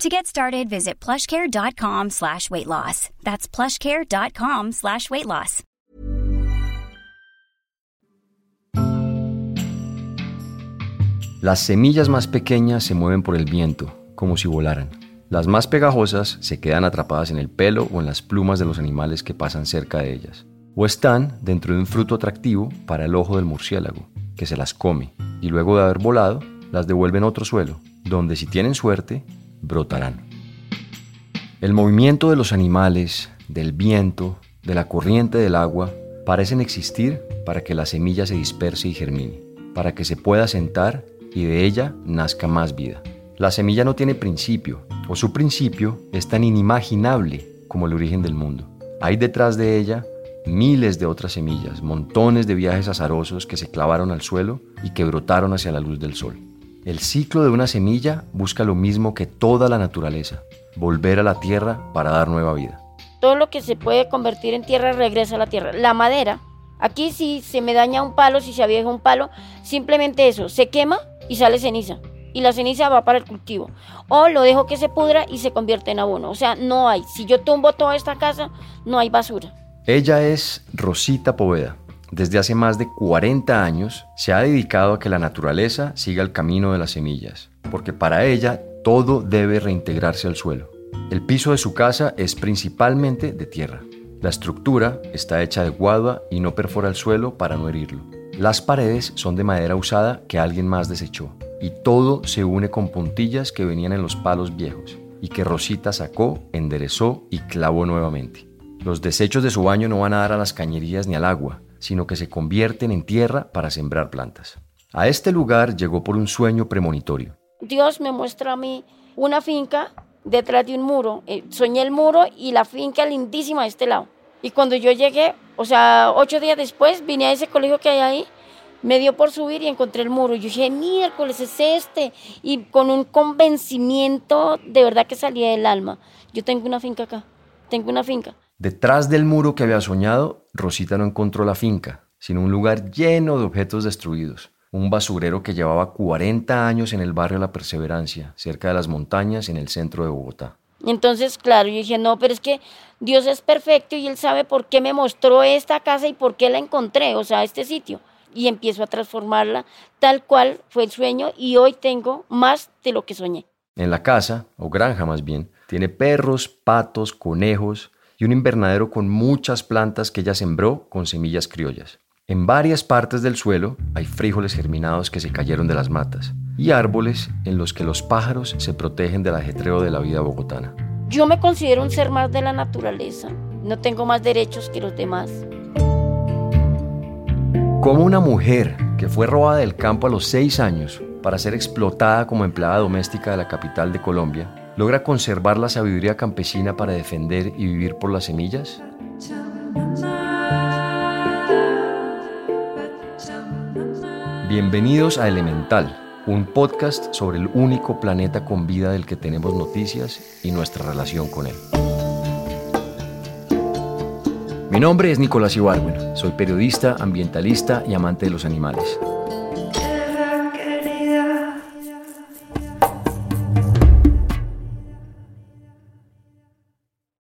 To get started, visit plushcare.com slash weight loss. That's plushcare.com slash weight loss. Las semillas más pequeñas se mueven por el viento, como si volaran. Las más pegajosas se quedan atrapadas en el pelo o en las plumas de los animales que pasan cerca de ellas. O están dentro de un fruto atractivo para el ojo del murciélago, que se las come, y luego de haber volado, las devuelven a otro suelo, donde si tienen suerte, brotarán. El movimiento de los animales, del viento, de la corriente del agua, parecen existir para que la semilla se disperse y germine, para que se pueda sentar y de ella nazca más vida. La semilla no tiene principio, o su principio es tan inimaginable como el origen del mundo. Hay detrás de ella miles de otras semillas, montones de viajes azarosos que se clavaron al suelo y que brotaron hacia la luz del sol. El ciclo de una semilla busca lo mismo que toda la naturaleza, volver a la tierra para dar nueva vida. Todo lo que se puede convertir en tierra regresa a la tierra. La madera, aquí si se me daña un palo, si se avieja un palo, simplemente eso, se quema y sale ceniza. Y la ceniza va para el cultivo. O lo dejo que se pudra y se convierte en abono. O sea, no hay. Si yo tumbo toda esta casa, no hay basura. Ella es Rosita Poveda. Desde hace más de 40 años se ha dedicado a que la naturaleza siga el camino de las semillas, porque para ella todo debe reintegrarse al suelo. El piso de su casa es principalmente de tierra. La estructura está hecha de guadua y no perfora el suelo para no herirlo. Las paredes son de madera usada que alguien más desechó. Y todo se une con puntillas que venían en los palos viejos y que Rosita sacó, enderezó y clavó nuevamente. Los desechos de su baño no van a dar a las cañerías ni al agua, sino que se convierten en tierra para sembrar plantas. A este lugar llegó por un sueño premonitorio. Dios me muestra a mí una finca detrás de un muro. Eh, soñé el muro y la finca lindísima de este lado. Y cuando yo llegué, o sea, ocho días después, vine a ese colegio que hay ahí, me dio por subir y encontré el muro. Yo dije, miércoles es este. Y con un convencimiento de verdad que salía del alma. Yo tengo una finca acá, tengo una finca. Detrás del muro que había soñado, Rosita no encontró la finca, sino un lugar lleno de objetos destruidos. Un basurero que llevaba 40 años en el barrio La Perseverancia, cerca de las montañas en el centro de Bogotá. Entonces, claro, yo dije, no, pero es que Dios es perfecto y Él sabe por qué me mostró esta casa y por qué la encontré, o sea, este sitio. Y empiezo a transformarla tal cual fue el sueño y hoy tengo más de lo que soñé. En la casa, o granja más bien, tiene perros, patos, conejos, y un invernadero con muchas plantas que ella sembró con semillas criollas. En varias partes del suelo hay frijoles germinados que se cayeron de las matas y árboles en los que los pájaros se protegen del ajetreo de la vida bogotana. Yo me considero un ser más de la naturaleza. No tengo más derechos que los demás. Como una mujer que fue robada del campo a los seis años para ser explotada como empleada doméstica de la capital de Colombia, ¿Logra conservar la sabiduría campesina para defender y vivir por las semillas? Bienvenidos a Elemental, un podcast sobre el único planeta con vida del que tenemos noticias y nuestra relación con él. Mi nombre es Nicolás Ibargüen, soy periodista, ambientalista y amante de los animales.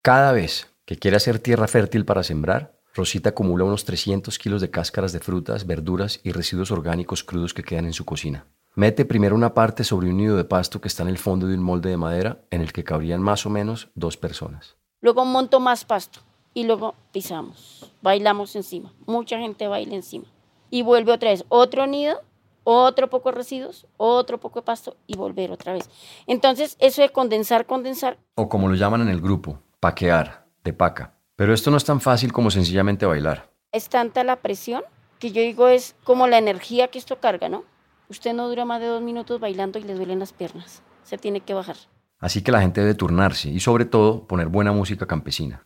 Cada vez que quiere hacer tierra fértil para sembrar, Rosita acumula unos 300 kilos de cáscaras de frutas, verduras y residuos orgánicos crudos que quedan en su cocina. Mete primero una parte sobre un nido de pasto que está en el fondo de un molde de madera en el que cabrían más o menos dos personas. Luego monto más pasto y luego pisamos, bailamos encima. Mucha gente baila encima. Y vuelve otra vez, otro nido, otro poco de residuos, otro poco de pasto y volver otra vez. Entonces, eso de condensar, condensar. O como lo llaman en el grupo, paquear, de paca. Pero esto no es tan fácil como sencillamente bailar. Es tanta la presión que yo digo es como la energía que esto carga, ¿no? Usted no dura más de dos minutos bailando y le duelen las piernas. Se tiene que bajar. Así que la gente debe turnarse y sobre todo poner buena música campesina.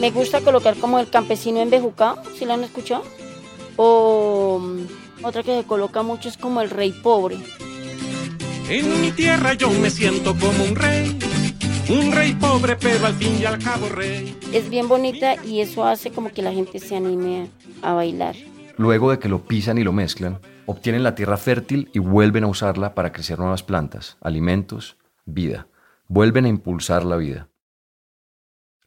Me gusta colocar como el campesino embejucado, si lo han escuchado. O mm, otra que se coloca mucho es como el rey pobre. En mi tierra yo me siento como un rey, un rey pobre, pero al fin y al cabo rey. Es bien bonita y eso hace como que la gente se anime a bailar. Luego de que lo pisan y lo mezclan, obtienen la tierra fértil y vuelven a usarla para crecer nuevas plantas, alimentos, vida. Vuelven a impulsar la vida.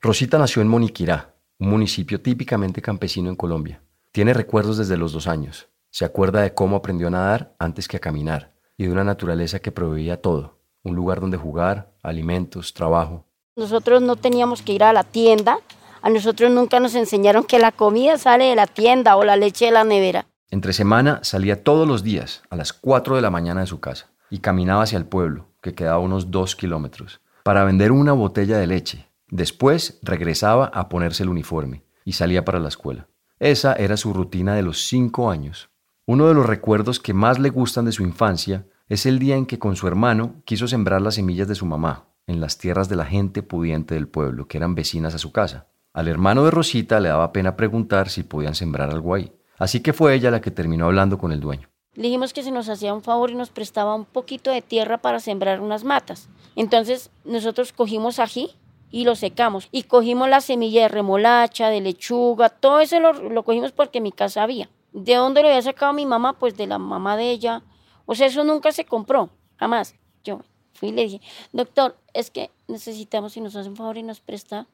Rosita nació en Moniquirá, un municipio típicamente campesino en Colombia. Tiene recuerdos desde los dos años. Se acuerda de cómo aprendió a nadar antes que a caminar y de una naturaleza que proveía todo, un lugar donde jugar, alimentos, trabajo. Nosotros no teníamos que ir a la tienda, a nosotros nunca nos enseñaron que la comida sale de la tienda o la leche de la nevera. Entre semana salía todos los días a las 4 de la mañana de su casa y caminaba hacia el pueblo, que quedaba unos 2 kilómetros, para vender una botella de leche. Después regresaba a ponerse el uniforme y salía para la escuela. Esa era su rutina de los 5 años. Uno de los recuerdos que más le gustan de su infancia es el día en que con su hermano quiso sembrar las semillas de su mamá en las tierras de la gente pudiente del pueblo, que eran vecinas a su casa. Al hermano de Rosita le daba pena preguntar si podían sembrar algo ahí, así que fue ella la que terminó hablando con el dueño. Le dijimos que se nos hacía un favor y nos prestaba un poquito de tierra para sembrar unas matas. Entonces nosotros cogimos ají y lo secamos y cogimos la semilla de remolacha, de lechuga, todo eso lo, lo cogimos porque en mi casa había. ¿De dónde lo había sacado mi mamá? Pues de la mamá de ella. O sea, eso nunca se compró, jamás. Yo fui y le dije, doctor, es que necesitamos, si nos hace un favor y nos presta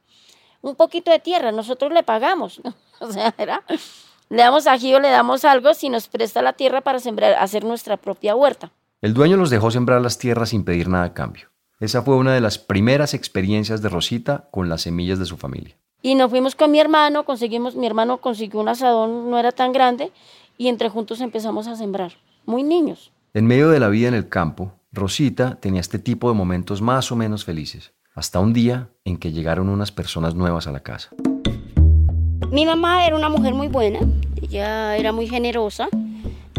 un poquito de tierra, nosotros le pagamos. o sea, era, le damos ají o le damos algo si nos presta la tierra para sembrar, hacer nuestra propia huerta. El dueño los dejó sembrar las tierras sin pedir nada a cambio. Esa fue una de las primeras experiencias de Rosita con las semillas de su familia. Y nos fuimos con mi hermano, conseguimos, mi hermano consiguió un asadón, no era tan grande, y entre juntos empezamos a sembrar, muy niños. En medio de la vida en el campo, Rosita tenía este tipo de momentos más o menos felices, hasta un día en que llegaron unas personas nuevas a la casa. Mi mamá era una mujer muy buena, ella era muy generosa.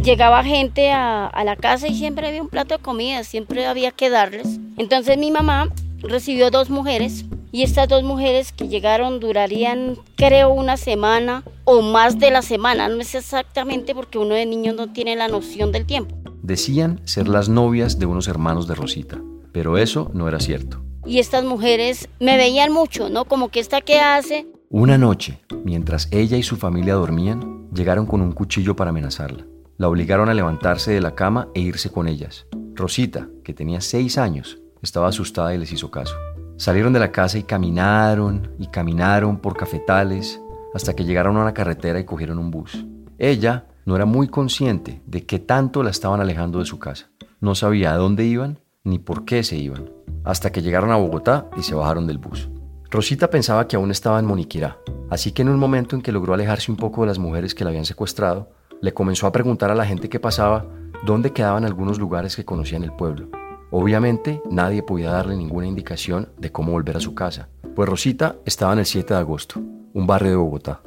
Llegaba gente a, a la casa y siempre había un plato de comida, siempre había que darles. Entonces mi mamá recibió dos mujeres y estas dos mujeres que llegaron durarían, creo, una semana o más de la semana. No es exactamente porque uno de niño no tiene la noción del tiempo. Decían ser las novias de unos hermanos de Rosita, pero eso no era cierto. Y estas mujeres me veían mucho, ¿no? Como que esta que hace. Una noche, mientras ella y su familia dormían, llegaron con un cuchillo para amenazarla. La obligaron a levantarse de la cama e irse con ellas. Rosita, que tenía seis años, estaba asustada y les hizo caso. Salieron de la casa y caminaron y caminaron por cafetales hasta que llegaron a una carretera y cogieron un bus. Ella no era muy consciente de qué tanto la estaban alejando de su casa. No sabía a dónde iban ni por qué se iban, hasta que llegaron a Bogotá y se bajaron del bus. Rosita pensaba que aún estaba en Moniquirá, así que en un momento en que logró alejarse un poco de las mujeres que la habían secuestrado, le comenzó a preguntar a la gente que pasaba dónde quedaban algunos lugares que conocía en el pueblo. Obviamente nadie podía darle ninguna indicación de cómo volver a su casa, pues Rosita estaba en el 7 de agosto, un barrio de Bogotá.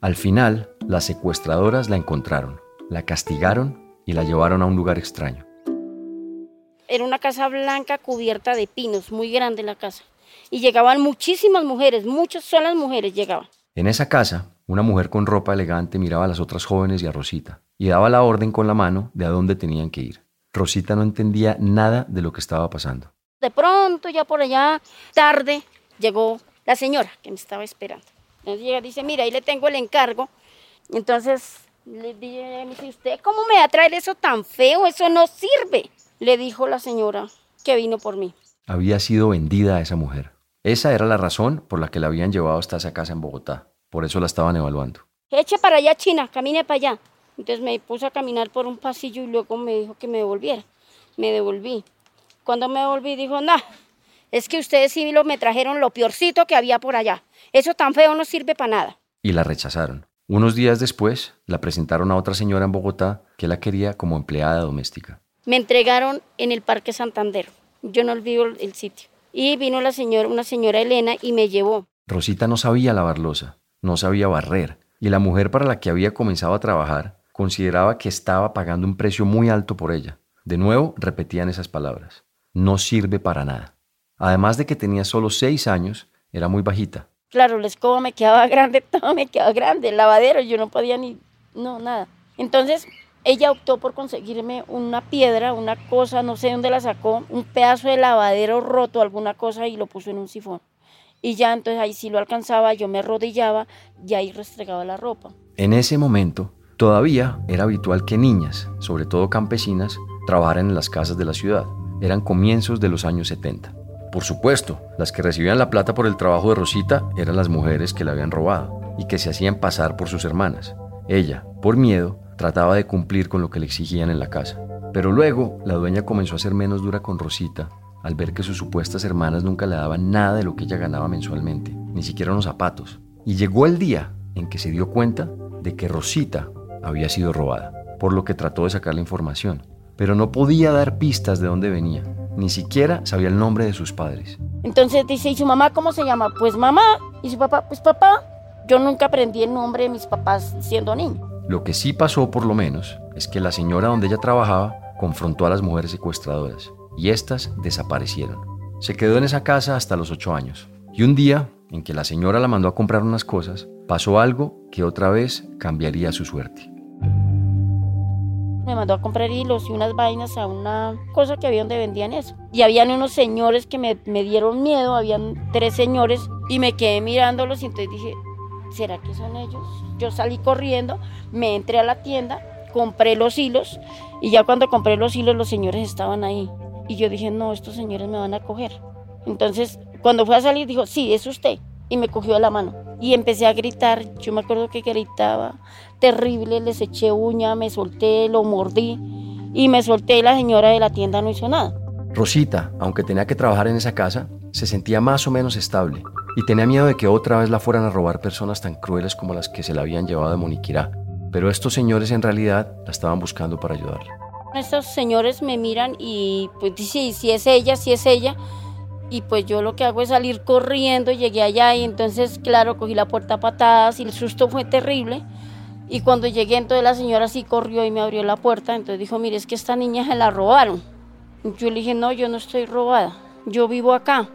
Al final, las secuestradoras la encontraron, la castigaron y la llevaron a un lugar extraño. era una casa blanca cubierta de pinos, muy grande la casa. Y llegaban muchísimas mujeres, muchas solas mujeres llegaban. En esa casa, una mujer con ropa elegante miraba a las otras jóvenes y a Rosita, y daba la orden con la mano de a dónde tenían que ir. Rosita no entendía nada de lo que estaba pasando. De pronto, ya por allá, tarde, llegó la señora que me estaba esperando. Entonces llega dice, mira, ahí le tengo el encargo. Entonces le dije, me dice, ¿usted cómo me va a traer eso tan feo? Eso no sirve. Le dijo la señora que vino por mí. Había sido vendida a esa mujer. Esa era la razón por la que la habían llevado hasta esa casa en Bogotá. Por eso la estaban evaluando. Eche para allá, China, camine para allá. Entonces me puse a caminar por un pasillo y luego me dijo que me devolviera. Me devolví. Cuando me devolví dijo, no, es que ustedes sí me trajeron lo peorcito que había por allá. Eso tan feo no sirve para nada. Y la rechazaron. Unos días después, la presentaron a otra señora en Bogotá que la quería como empleada doméstica. Me entregaron en el Parque Santander. Yo no olvido el sitio. Y vino la señora, una señora Elena y me llevó. Rosita no sabía lavar losa, no sabía barrer, y la mujer para la que había comenzado a trabajar consideraba que estaba pagando un precio muy alto por ella. De nuevo repetían esas palabras. No sirve para nada. Además de que tenía solo seis años, era muy bajita. Claro, la escoba me quedaba grande, todo me quedaba grande, el lavadero, yo no podía ni, no, nada. Entonces, ella optó por conseguirme una piedra, una cosa, no sé dónde la sacó, un pedazo de lavadero roto, alguna cosa, y lo puso en un sifón. Y ya entonces ahí sí lo alcanzaba, yo me arrodillaba y ahí restregaba la ropa. En ese momento, todavía era habitual que niñas, sobre todo campesinas, trabajaran en las casas de la ciudad. Eran comienzos de los años 70. Por supuesto, las que recibían la plata por el trabajo de Rosita eran las mujeres que la habían robado y que se hacían pasar por sus hermanas. Ella, por miedo, trataba de cumplir con lo que le exigían en la casa. Pero luego la dueña comenzó a ser menos dura con Rosita al ver que sus supuestas hermanas nunca le daban nada de lo que ella ganaba mensualmente, ni siquiera unos zapatos. Y llegó el día en que se dio cuenta de que Rosita había sido robada, por lo que trató de sacar la información, pero no podía dar pistas de dónde venía. Ni siquiera sabía el nombre de sus padres. Entonces dice, ¿y su mamá cómo se llama? Pues mamá. ¿Y su papá? Pues papá. Yo nunca aprendí el nombre de mis papás siendo niño. Lo que sí pasó, por lo menos, es que la señora donde ella trabajaba confrontó a las mujeres secuestradoras y éstas desaparecieron. Se quedó en esa casa hasta los ocho años. Y un día, en que la señora la mandó a comprar unas cosas, pasó algo que otra vez cambiaría su suerte. Me mandó a comprar hilos y unas vainas a una cosa que había donde vendían eso. Y habían unos señores que me, me dieron miedo, habían tres señores y me quedé mirándolos y entonces dije, ¿será que son ellos? Yo salí corriendo, me entré a la tienda, compré los hilos y ya cuando compré los hilos los señores estaban ahí. Y yo dije, no, estos señores me van a coger. Entonces, cuando fue a salir, dijo, sí, es usted. Y me cogió de la mano. Y empecé a gritar. Yo me acuerdo que gritaba terrible, les eché uña, me solté, lo mordí. Y me solté y la señora de la tienda no hizo nada. Rosita, aunque tenía que trabajar en esa casa, se sentía más o menos estable y tenía miedo de que otra vez la fueran a robar personas tan crueles como las que se la habían llevado de Moniquirá. Pero estos señores en realidad la estaban buscando para ayudarla. Estos señores me miran y pues sí, si es ella, si es ella. Y pues yo lo que hago es salir corriendo, llegué allá y entonces, claro, cogí la puerta a patadas y el susto fue terrible. Y cuando llegué, entonces la señora sí corrió y me abrió la puerta. Entonces dijo, mire, es que esta niña se la robaron. Yo le dije, no, yo no estoy robada, yo vivo acá.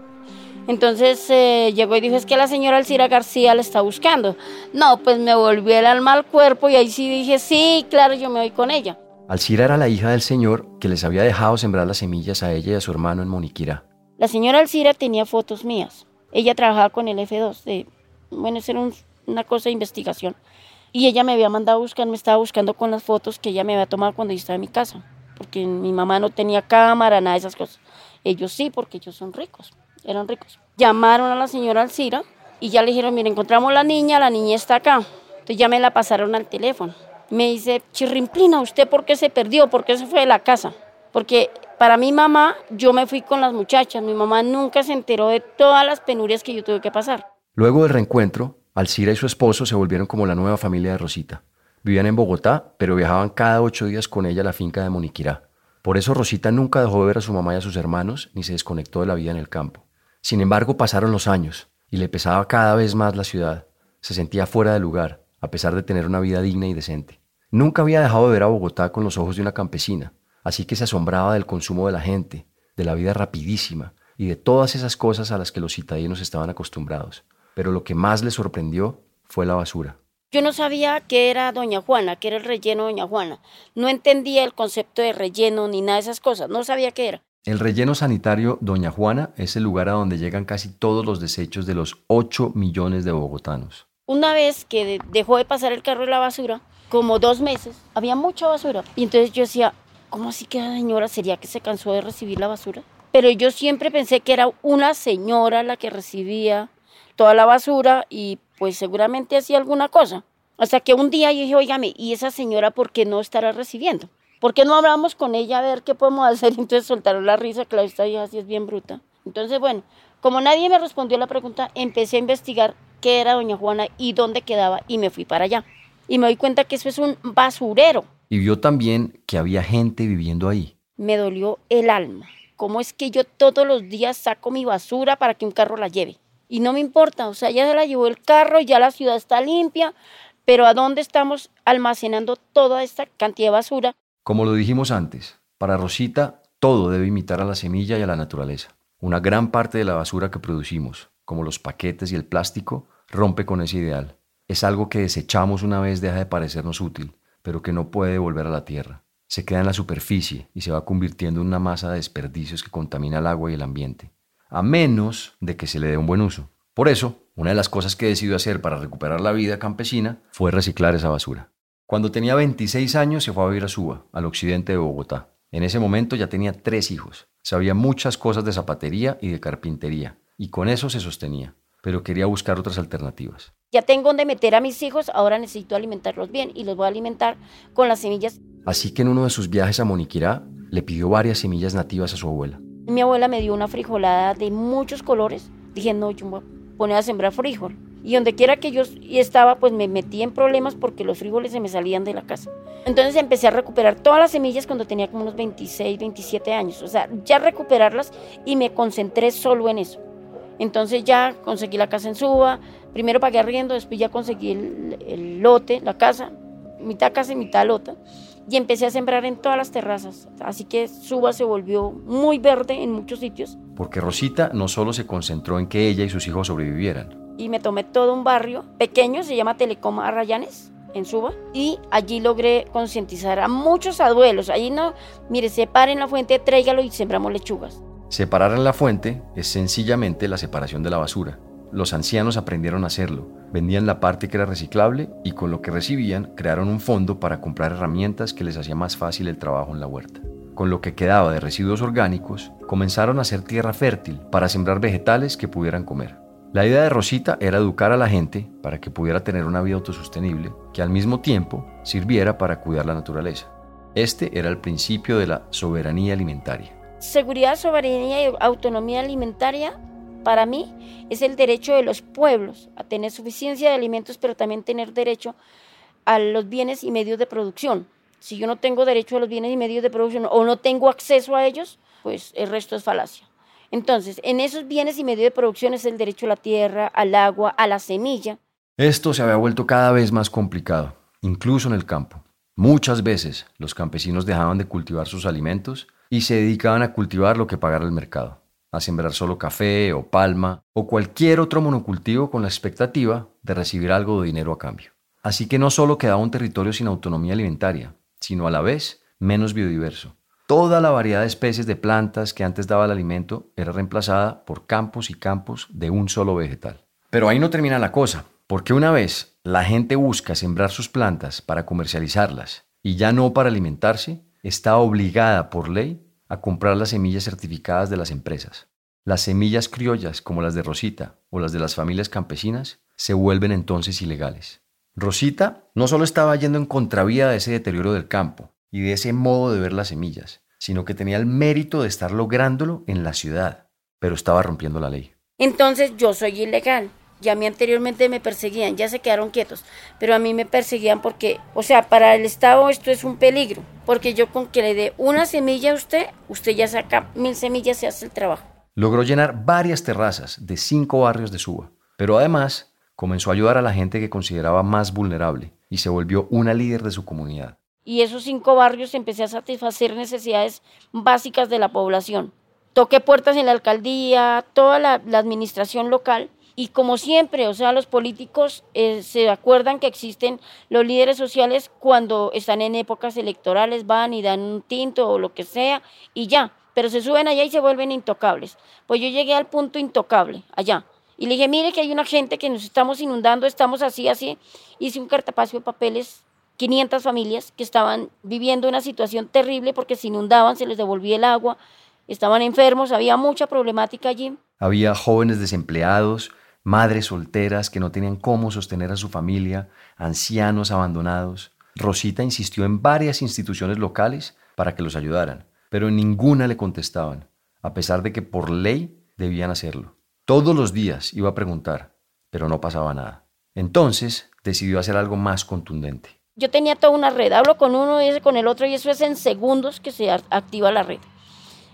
Entonces eh, llegó y dijo, es que la señora Alcira García la está buscando. No, pues me volvió el alma al cuerpo y ahí sí dije, sí, claro, yo me voy con ella. Alcira era la hija del señor que les había dejado sembrar las semillas a ella y a su hermano en Moniquirá. La señora Alcira tenía fotos mías. Ella trabajaba con el F2. De, bueno, eso era una cosa de investigación. Y ella me había mandado a buscar, me estaba buscando con las fotos que ella me había tomado cuando yo estaba en mi casa. Porque mi mamá no tenía cámara, nada de esas cosas. Ellos sí, porque ellos son ricos, eran ricos. Llamaron a la señora Alcira y ya le dijeron, mire, encontramos la niña, la niña está acá. Entonces ya me la pasaron al teléfono me dice, Chirrimplina, ¿usted por qué se perdió? ¿Por qué se fue de la casa? Porque para mi mamá, yo me fui con las muchachas. Mi mamá nunca se enteró de todas las penurias que yo tuve que pasar. Luego del reencuentro, Alcira y su esposo se volvieron como la nueva familia de Rosita. Vivían en Bogotá, pero viajaban cada ocho días con ella a la finca de Moniquirá. Por eso Rosita nunca dejó de ver a su mamá y a sus hermanos, ni se desconectó de la vida en el campo. Sin embargo, pasaron los años, y le pesaba cada vez más la ciudad. Se sentía fuera de lugar, a pesar de tener una vida digna y decente. Nunca había dejado de ver a Bogotá con los ojos de una campesina, así que se asombraba del consumo de la gente, de la vida rapidísima y de todas esas cosas a las que los citadinos estaban acostumbrados. Pero lo que más les sorprendió fue la basura. Yo no sabía qué era Doña Juana, qué era el relleno de Doña Juana. No entendía el concepto de relleno ni nada de esas cosas. No sabía qué era. El relleno sanitario Doña Juana es el lugar a donde llegan casi todos los desechos de los 8 millones de bogotanos. Una vez que dejó de pasar el carro de la basura, como dos meses, había mucha basura. Y entonces yo decía, ¿cómo así que la señora sería que se cansó de recibir la basura? Pero yo siempre pensé que era una señora la que recibía toda la basura y pues seguramente hacía alguna cosa. Hasta que un día yo dije, oígame, ¿y esa señora por qué no estará recibiendo? ¿Por qué no hablamos con ella a ver qué podemos hacer? Entonces soltaron la risa, la esta hija así es bien bruta. Entonces, bueno, como nadie me respondió la pregunta, empecé a investigar qué era Doña Juana y dónde quedaba y me fui para allá. Y me doy cuenta que eso es un basurero. Y vio también que había gente viviendo ahí. Me dolió el alma. ¿Cómo es que yo todos los días saco mi basura para que un carro la lleve? Y no me importa, o sea, ya se la llevó el carro, ya la ciudad está limpia, pero ¿a dónde estamos almacenando toda esta cantidad de basura? Como lo dijimos antes, para Rosita todo debe imitar a la semilla y a la naturaleza. Una gran parte de la basura que producimos, como los paquetes y el plástico, rompe con ese ideal. Es algo que desechamos una vez deja de parecernos útil, pero que no puede volver a la tierra. Se queda en la superficie y se va convirtiendo en una masa de desperdicios que contamina el agua y el ambiente a menos de que se le dé un buen uso. Por eso, una de las cosas que decidió hacer para recuperar la vida campesina fue reciclar esa basura. Cuando tenía 26 años se fue a vivir a Suba, al occidente de Bogotá. En ese momento ya tenía tres hijos. Sabía muchas cosas de zapatería y de carpintería, y con eso se sostenía, pero quería buscar otras alternativas. Ya tengo donde meter a mis hijos, ahora necesito alimentarlos bien y los voy a alimentar con las semillas. Así que en uno de sus viajes a Moniquirá le pidió varias semillas nativas a su abuela. Mi abuela me dio una frijolada de muchos colores. Dije, no, yo me voy a poner a sembrar frijol. Y donde quiera que yo estaba, pues me metí en problemas porque los frijoles se me salían de la casa. Entonces empecé a recuperar todas las semillas cuando tenía como unos 26, 27 años. O sea, ya recuperarlas y me concentré solo en eso. Entonces ya conseguí la casa en Suba. Primero pagué arriendo, después ya conseguí el, el lote, la casa, mitad casa y mitad lota y empecé a sembrar en todas las terrazas. Así que Suba se volvió muy verde en muchos sitios. Porque Rosita no solo se concentró en que ella y sus hijos sobrevivieran. Y me tomé todo un barrio pequeño, se llama Telecom Arrayanes, en Suba, y allí logré concientizar a muchos abuelos. Allí no, mire, separen la fuente, tráigalo y sembramos lechugas. Separar la fuente es sencillamente la separación de la basura. Los ancianos aprendieron a hacerlo, vendían la parte que era reciclable y con lo que recibían crearon un fondo para comprar herramientas que les hacía más fácil el trabajo en la huerta. Con lo que quedaba de residuos orgánicos, comenzaron a hacer tierra fértil para sembrar vegetales que pudieran comer. La idea de Rosita era educar a la gente para que pudiera tener una vida autosostenible que al mismo tiempo sirviera para cuidar la naturaleza. Este era el principio de la soberanía alimentaria. Seguridad, soberanía y autonomía alimentaria para mí es el derecho de los pueblos a tener suficiencia de alimentos, pero también tener derecho a los bienes y medios de producción. Si yo no tengo derecho a los bienes y medios de producción o no tengo acceso a ellos, pues el resto es falacia. Entonces, en esos bienes y medios de producción es el derecho a la tierra, al agua, a la semilla. Esto se había vuelto cada vez más complicado, incluso en el campo. Muchas veces los campesinos dejaban de cultivar sus alimentos y se dedicaban a cultivar lo que pagara el mercado a sembrar solo café o palma o cualquier otro monocultivo con la expectativa de recibir algo de dinero a cambio. Así que no solo quedaba un territorio sin autonomía alimentaria, sino a la vez menos biodiverso. Toda la variedad de especies de plantas que antes daba el alimento era reemplazada por campos y campos de un solo vegetal. Pero ahí no termina la cosa, porque una vez la gente busca sembrar sus plantas para comercializarlas y ya no para alimentarse, está obligada por ley a comprar las semillas certificadas de las empresas. Las semillas criollas, como las de Rosita o las de las familias campesinas, se vuelven entonces ilegales. Rosita no solo estaba yendo en contravía de ese deterioro del campo y de ese modo de ver las semillas, sino que tenía el mérito de estar lográndolo en la ciudad, pero estaba rompiendo la ley. Entonces yo soy ilegal. Ya a mí anteriormente me perseguían, ya se quedaron quietos, pero a mí me perseguían porque, o sea, para el Estado esto es un peligro, porque yo con que le dé una semilla a usted, usted ya saca mil semillas y hace el trabajo. Logró llenar varias terrazas de cinco barrios de Suba, pero además comenzó a ayudar a la gente que consideraba más vulnerable y se volvió una líder de su comunidad. Y esos cinco barrios empecé a satisfacer necesidades básicas de la población toqué puertas en la alcaldía, toda la, la administración local. Y como siempre, o sea, los políticos eh, se acuerdan que existen los líderes sociales cuando están en épocas electorales, van y dan un tinto o lo que sea, y ya. Pero se suben allá y se vuelven intocables. Pues yo llegué al punto intocable, allá. Y le dije, mire que hay una gente que nos estamos inundando, estamos así, así. Hice un cartapacio de papeles 500 familias que estaban viviendo una situación terrible porque se inundaban, se les devolvía el agua, estaban enfermos, había mucha problemática allí. Había jóvenes desempleados, madres solteras que no tenían cómo sostener a su familia, ancianos abandonados. Rosita insistió en varias instituciones locales para que los ayudaran, pero en ninguna le contestaban, a pesar de que por ley debían hacerlo. Todos los días iba a preguntar, pero no pasaba nada. Entonces decidió hacer algo más contundente. Yo tenía toda una red, hablo con uno y ese con el otro y eso es en segundos que se activa la red.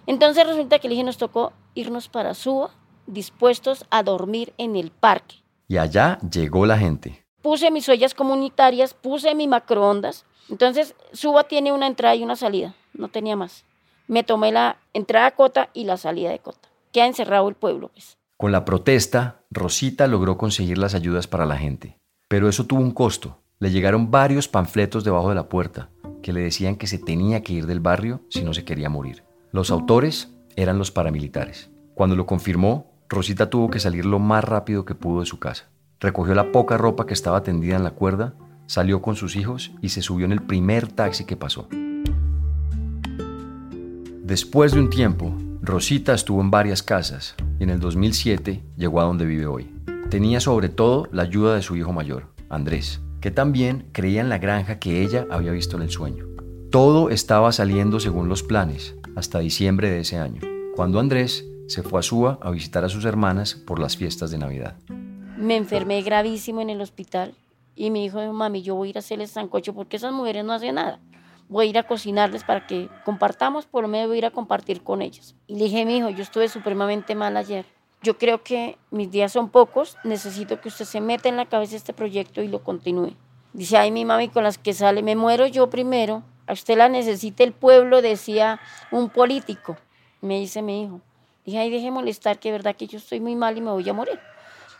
Entonces resulta que dije, nos tocó irnos para Suba dispuestos a dormir en el parque. Y allá llegó la gente. Puse mis ollas comunitarias, puse mi macroondas. Entonces, Suba tiene una entrada y una salida, no tenía más. Me tomé la entrada a Cota y la salida de Cota. Queda encerrado el pueblo, pues. Con la protesta, Rosita logró conseguir las ayudas para la gente. Pero eso tuvo un costo. Le llegaron varios panfletos debajo de la puerta que le decían que se tenía que ir del barrio si no se quería morir. Los autores eran los paramilitares. Cuando lo confirmó, Rosita tuvo que salir lo más rápido que pudo de su casa. Recogió la poca ropa que estaba tendida en la cuerda, salió con sus hijos y se subió en el primer taxi que pasó. Después de un tiempo, Rosita estuvo en varias casas y en el 2007 llegó a donde vive hoy. Tenía sobre todo la ayuda de su hijo mayor, Andrés, que también creía en la granja que ella había visto en el sueño. Todo estaba saliendo según los planes hasta diciembre de ese año, cuando Andrés se fue a Suba a visitar a sus hermanas por las fiestas de Navidad. Me enfermé gravísimo en el hospital y mi hijo dijo, mami, yo voy a ir a hacerles sancocho porque esas mujeres no hacen nada. Voy a ir a cocinarles para que compartamos, por lo menos voy a ir a compartir con ellos. Y le dije, mi hijo, yo estuve supremamente mal ayer. Yo creo que mis días son pocos, necesito que usted se meta en la cabeza este proyecto y lo continúe. Dice, ay, mi mami, con las que sale, me muero yo primero. A usted la necesita el pueblo, decía un político. Me dice mi hijo. Dije, ay, deje molestar, que es verdad que yo estoy muy mal y me voy a morir.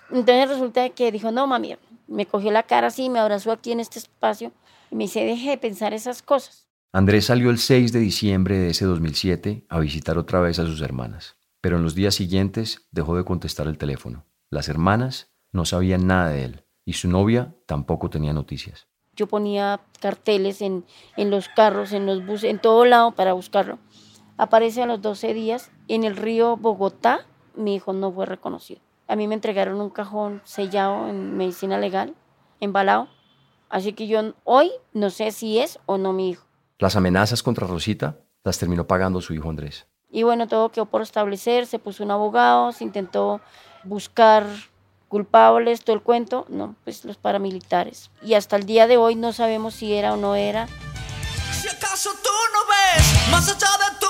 Entonces resulta que dijo, no, mami, me cogió la cara así, me abrazó aquí en este espacio y me dice, deje de pensar esas cosas. Andrés salió el 6 de diciembre de ese 2007 a visitar otra vez a sus hermanas, pero en los días siguientes dejó de contestar el teléfono. Las hermanas no sabían nada de él y su novia tampoco tenía noticias. Yo ponía carteles en, en los carros, en los buses, en todo lado para buscarlo aparece a los 12 días en el río Bogotá, mi hijo no fue reconocido. A mí me entregaron un cajón sellado en medicina legal, embalado, así que yo hoy no sé si es o no mi hijo. Las amenazas contra Rosita las terminó pagando su hijo Andrés. Y bueno, todo quedó por establecer, se puso un abogado, se intentó buscar culpables, todo el cuento, no, pues los paramilitares. Y hasta el día de hoy no sabemos si era o no era. Si acaso tú no ves más allá de tu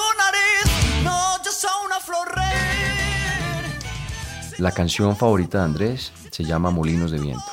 La canción favorita de Andrés se llama Molinos de Viento.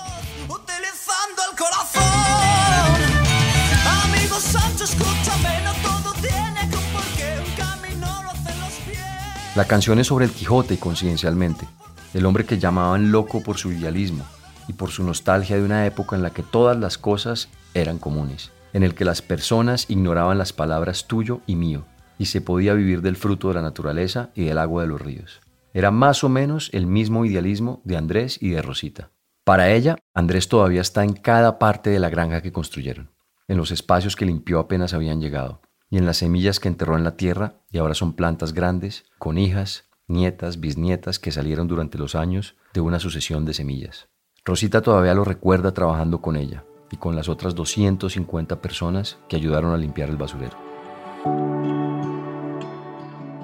La canción es sobre el Quijote, coincidencialmente, el hombre que llamaban loco por su idealismo y por su nostalgia de una época en la que todas las cosas eran comunes en el que las personas ignoraban las palabras tuyo y mío, y se podía vivir del fruto de la naturaleza y del agua de los ríos. Era más o menos el mismo idealismo de Andrés y de Rosita. Para ella, Andrés todavía está en cada parte de la granja que construyeron, en los espacios que limpió apenas habían llegado, y en las semillas que enterró en la tierra y ahora son plantas grandes, con hijas, nietas, bisnietas que salieron durante los años de una sucesión de semillas. Rosita todavía lo recuerda trabajando con ella, y con las otras 250 personas que ayudaron a limpiar el basurero.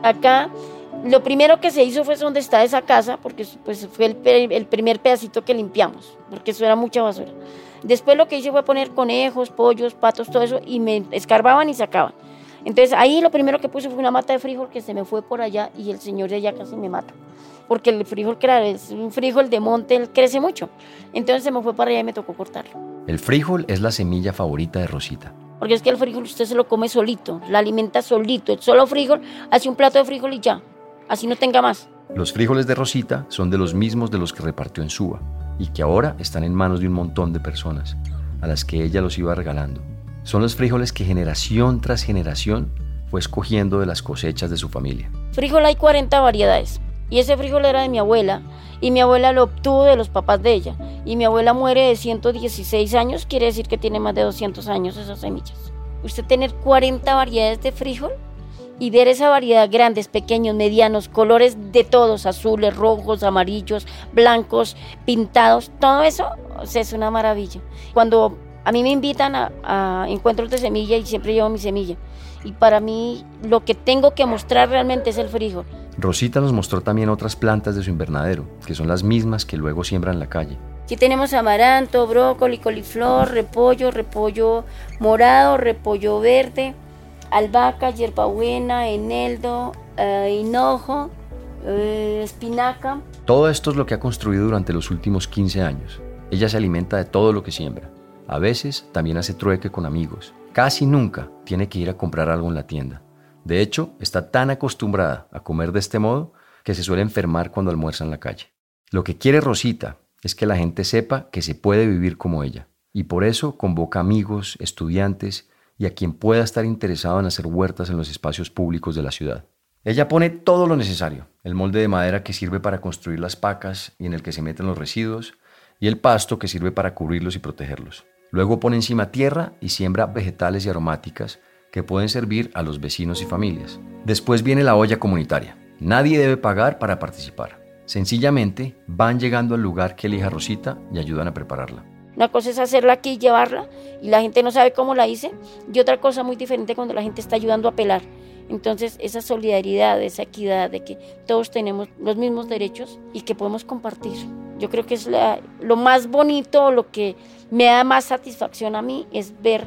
Acá lo primero que se hizo fue donde está esa casa, porque pues, fue el, primer pedacito que limpiamos, porque eso era mucha basura. Después lo que hice fue poner conejos, pollos, patos, todo eso, y me escarbaban y sacaban. Entonces ahí lo primero que puse fue una mata de frijol que se me fue por allá y el señor de allá casi me mata. Porque el frijol, claro, es un frijol de monte, crece mucho. Entonces se me fue para allá y me tocó cortarlo. El frijol es la semilla favorita de Rosita. Porque es que el frijol usted se lo come solito, la alimenta solito. El solo frijol, hace un plato de frijol y ya. así no tenga más. Los frijoles de Rosita son de los mismos de los que repartió en Suba y que ahora están en manos de un montón de personas a las que ella los iba regalando. Son los frijoles que generación tras generación fue escogiendo de las cosechas de su familia. Frijol hay 40 variedades. Y ese frijol era de mi abuela. Y mi abuela lo obtuvo de los papás de ella. Y mi abuela muere de 116 años, quiere decir que tiene más de 200 años esas semillas. Usted tener 40 variedades de frijol y ver esa variedad grandes, pequeños, medianos, colores de todos, azules, rojos, amarillos, blancos, pintados, todo eso es una maravilla. Cuando a mí me invitan a, a encuentros de semilla y siempre llevo mi semilla. Y para mí lo que tengo que mostrar realmente es el frijol. Rosita nos mostró también otras plantas de su invernadero, que son las mismas que luego siembra en la calle. Aquí tenemos amaranto, brócoli, coliflor, repollo, repollo morado, repollo verde, albahaca, hierbabuena, eneldo, eh, hinojo, eh, espinaca. Todo esto es lo que ha construido durante los últimos 15 años. Ella se alimenta de todo lo que siembra. A veces también hace trueque con amigos. Casi nunca tiene que ir a comprar algo en la tienda. De hecho, está tan acostumbrada a comer de este modo que se suele enfermar cuando almuerza en la calle. Lo que quiere Rosita es que la gente sepa que se puede vivir como ella, y por eso convoca amigos, estudiantes y a quien pueda estar interesado en hacer huertas en los espacios públicos de la ciudad. Ella pone todo lo necesario, el molde de madera que sirve para construir las pacas y en el que se meten los residuos, y el pasto que sirve para cubrirlos y protegerlos. Luego pone encima tierra y siembra vegetales y aromáticas que pueden servir a los vecinos y familias. Después viene la olla comunitaria. Nadie debe pagar para participar. Sencillamente van llegando al lugar que elija Rosita y ayudan a prepararla. Una cosa es hacerla aquí y llevarla y la gente no sabe cómo la hice. Y otra cosa muy diferente cuando la gente está ayudando a pelar. Entonces esa solidaridad, esa equidad de que todos tenemos los mismos derechos y que podemos compartir. Yo creo que es lo más bonito, lo que me da más satisfacción a mí es ver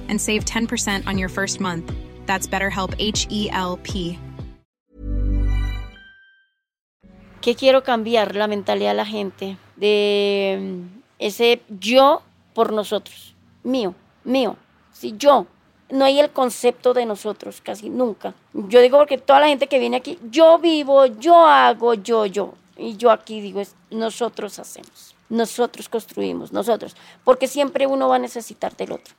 and save 10% on your first month. That's BetterHelp H E L P. ¿Qué quiero cambiar? La mentalidad de la gente, de mm, ese yo por nosotros, mío, mío, sí, yo. No hay el concepto de nosotros casi nunca. Yo digo porque toda la gente que viene aquí, yo vivo, yo hago, yo, yo. Y yo aquí digo, es nosotros hacemos, nosotros construimos, nosotros. Porque siempre uno va a necesitar del otro.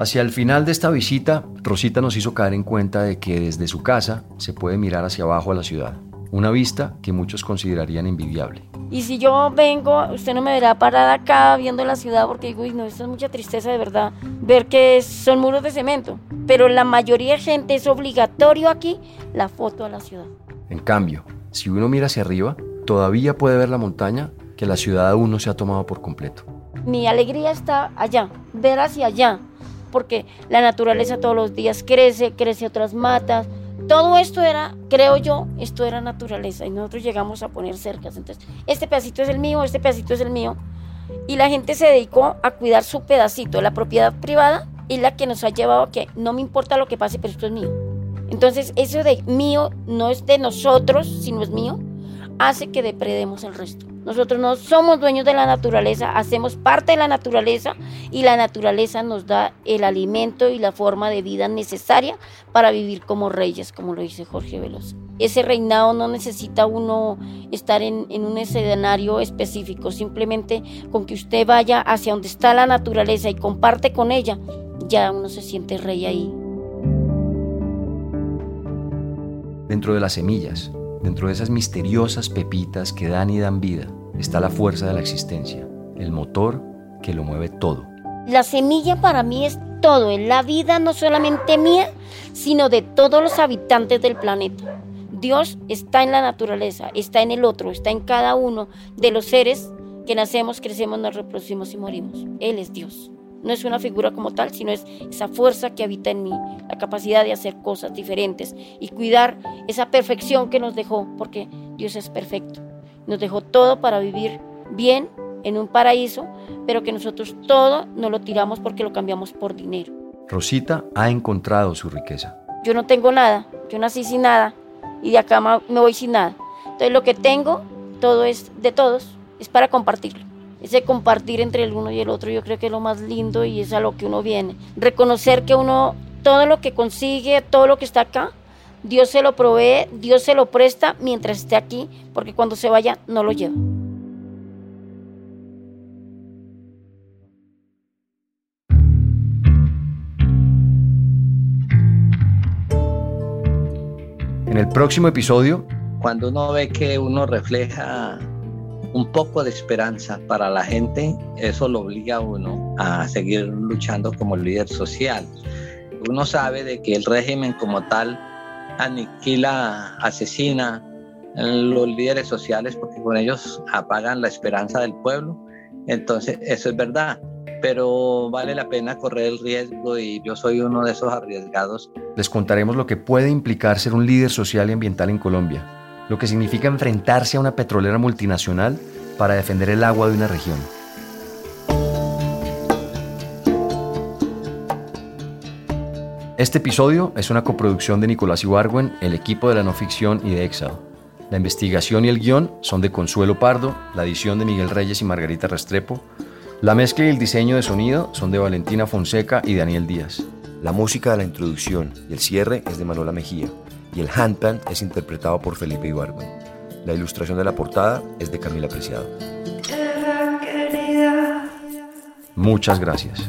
Hacia el final de esta visita, Rosita nos hizo caer en cuenta de que desde su casa se puede mirar hacia abajo a la ciudad, una vista que muchos considerarían envidiable. Y si yo vengo, usted no me verá parada acá viendo la ciudad porque digo, uy, no, esto es mucha tristeza de verdad, ver que son muros de cemento. Pero la mayoría de gente es obligatorio aquí la foto a la ciudad. En cambio, si uno mira hacia arriba, todavía puede ver la montaña que la ciudad aún no se ha tomado por completo. Mi alegría está allá, ver hacia allá, porque la naturaleza todos los días crece, crece otras matas. Todo esto era, creo yo, esto era naturaleza y nosotros llegamos a poner cercas. Entonces, este pedacito es el mío, este pedacito es el mío. Y la gente se dedicó a cuidar su pedacito. La propiedad privada es la que nos ha llevado a que no me importa lo que pase, pero esto es mío. Entonces, eso de mío no es de nosotros, sino es mío, hace que depredemos el resto. Nosotros no somos dueños de la naturaleza, hacemos parte de la naturaleza y la naturaleza nos da el alimento y la forma de vida necesaria para vivir como reyes, como lo dice Jorge Velosa. Ese reinado no necesita uno estar en un escenario específico, simplemente con que usted vaya hacia donde está la naturaleza y comparte con ella, ya uno se siente rey ahí. Dentro de las semillas, dentro de esas misteriosas pepitas que dan y dan vida, está la fuerza de la existencia, el motor que lo mueve todo. La semilla para mí es todo, es la vida no solamente mía, sino de todos los habitantes del planeta. Dios está en la naturaleza, está en el otro, está en cada uno de los seres que nacemos, crecemos, nos reproducimos y morimos. Él es Dios. No es una figura como tal, sino es esa fuerza que habita en mí, la capacidad de hacer cosas diferentes y cuidar esa perfección que nos dejó, porque Dios es perfecto. Nos dejó todo para vivir bien en un paraíso, pero que nosotros todo no lo tiramos porque lo cambiamos por dinero. Rosita ha encontrado su riqueza. Yo no tengo nada, yo nací sin nada y de acá me voy sin nada. Entonces lo que tengo, todo es de todos, es para compartirlo. Ese compartir entre el uno y el otro yo creo que es lo más lindo y es a lo que uno viene. Reconocer que uno, todo lo que consigue, todo lo que está acá, Dios se lo provee, Dios se lo presta mientras esté aquí, porque cuando se vaya no lo lleva. En el próximo episodio, Cuando uno ve que uno refleja un poco de esperanza para la gente, eso lo obliga a uno a seguir luchando como líder social. Uno sabe de que el régimen como tal aniquila, asesina los líderes sociales porque con ellos apagan la esperanza del pueblo. Entonces, eso es verdad, pero vale la pena correr el riesgo y yo soy uno de esos arriesgados. les contaremos lo que puede implicar ser un líder social y ambiental en Colombia, lo que significa enfrentarse a una petrolera multinacional para defender el agua de una región. Este episodio es una coproducción de Nicolás Ibargüen, el equipo de la no ficción y de Exile. La investigación y el guion son de Consuelo Pardo, la edición de Miguel Reyes y Margarita Restrepo, la mezcla y el diseño de sonido son de Valentina Fonseca y Daniel Díaz. La música de la introducción y el cierre es de Manuela Mejía y el handpan es interpretado por Felipe Ibargüen. La ilustración de la portada es de Camila Preciado. Muchas gracias.